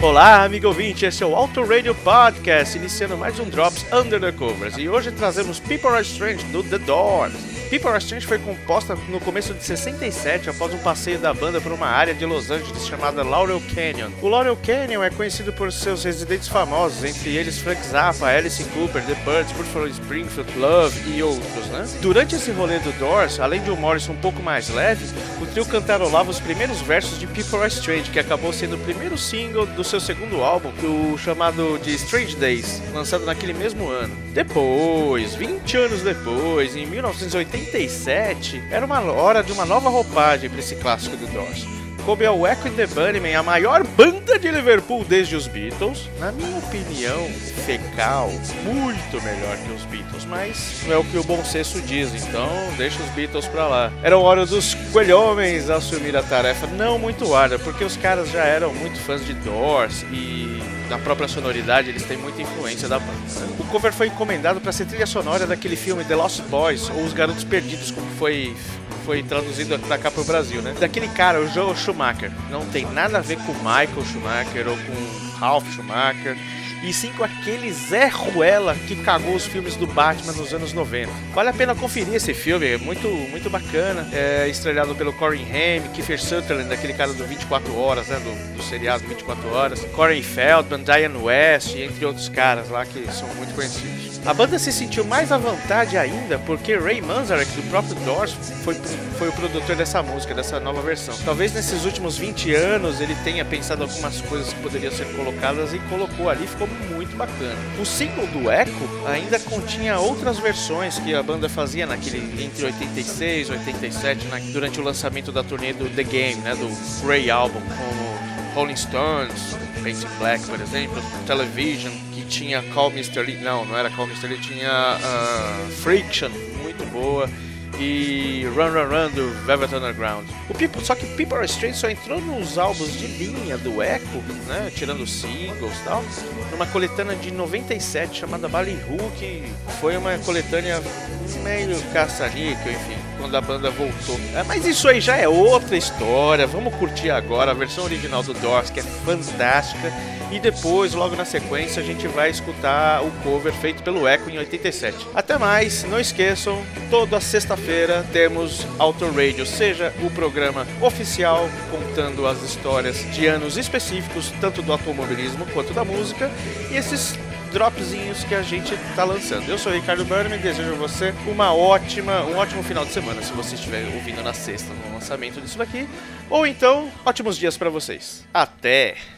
Olá, amigo ouvinte, esse é o Auto Radio Podcast, iniciando mais um Drops Under the Covers. E hoje trazemos People Are Strange do The Doors. People Are Strange foi composta no começo de 67 após um passeio da banda por uma área de Los Angeles chamada Laurel Canyon. O Laurel Canyon é conhecido por seus residentes famosos, entre eles Frank Zappa, Alice Cooper, The Birds, Buffalo Springfield, Love e outros, né? Durante esse rolê do Doors, além de um Morrison um pouco mais leve, o trio cantarolava os primeiros versos de People Are Strange, que acabou sendo o primeiro single do seu segundo álbum, o chamado de Strange Days, lançado naquele mesmo ano. Depois, 20 anos depois, em 1980 87 era uma hora de uma nova roupagem para esse clássico do Doors. Coube ao Echo and the Bunnymen, a maior banda de Liverpool desde os Beatles. Na minha opinião, fecal, muito melhor que os Beatles, mas não é o que o bom senso diz, então deixa os Beatles pra lá. Era hora dos coelhomens assumir a tarefa não muito árdua, porque os caras já eram muito fãs de Doors e na própria sonoridade, eles têm muita influência da banda. O cover foi encomendado para ser trilha sonora daquele filme The Lost Boys, ou Os Garotos Perdidos, como foi foi traduzido pra cá pro Brasil, né? Daquele cara, o Joe Schumacher. Não tem nada a ver com Michael Schumacher ou com Ralph Schumacher e sim com aquele Zé Ruela que cagou os filmes do Batman nos anos 90. Vale a pena conferir esse filme, é muito, muito bacana. É estrelado pelo Corey Haim, Kiefer Sutherland, aquele cara do 24 Horas, né, do, do seriado 24 Horas, Corey Feldman, Diane West, entre outros caras lá que são muito conhecidos. A banda se sentiu mais à vontade ainda porque Ray Manzarek, do próprio Doors, foi, foi o produtor dessa música, dessa nova versão. Talvez nesses últimos 20 anos ele tenha pensado algumas coisas que poderiam ser colocadas e colocou ali, ficou muito bacana. O single do Echo ainda continha outras versões que a banda fazia naquele entre 86 e 87, na, durante o lançamento da turnê do The Game, né, do Grey Album, como Rolling Stones, Paint Black, por exemplo, Television, que tinha Call Mr. Lee, não, não era Call Mr. Lee, tinha uh, Friction, muito boa e Run Run Run do Velvet Underground. O People, só que People Are Strange só entrou nos álbuns de linha do Echo, né, tirando singles e tal, numa coletânea de 97 chamada Ballyhoo, que foi uma coletânea meio caça-níquel, enfim, quando a banda voltou. É, mas isso aí já é outra história, vamos curtir agora a versão original do Doors, que é fantástica e depois, logo na sequência, a gente vai escutar o cover feito pelo Echo em 87. Até mais, não esqueçam, toda sexta-feira temos Auto Radio, seja o programa oficial contando as histórias de anos específicos, tanto do automobilismo quanto da música, e esses dropzinhos que a gente está lançando. Eu sou o Ricardo Burnham e desejo a você uma ótima, um ótimo final de semana se você estiver ouvindo na sexta no lançamento disso daqui, ou então ótimos dias para vocês. Até!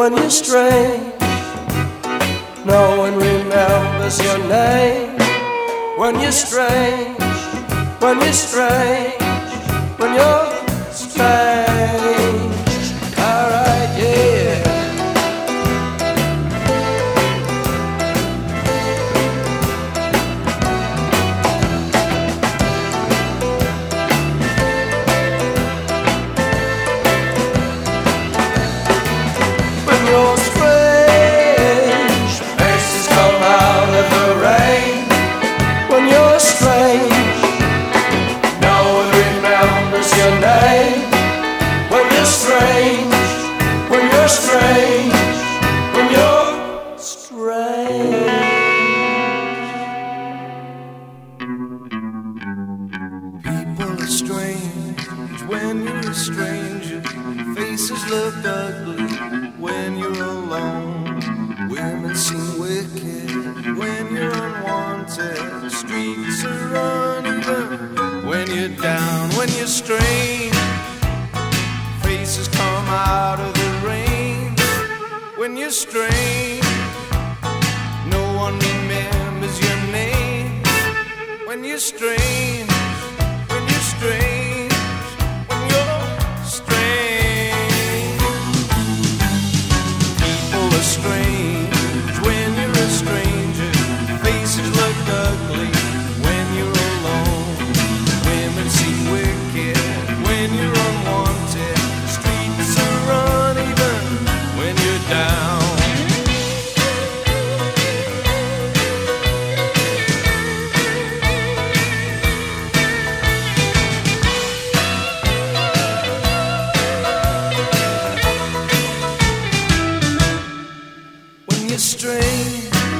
when you stray. No one remembers your name when you stray, when you stray. Unwanted. Streets are uneven when you're down, when you're strange. Faces come out of the rain when you're strange. No one remembers your name when you're strange. a string.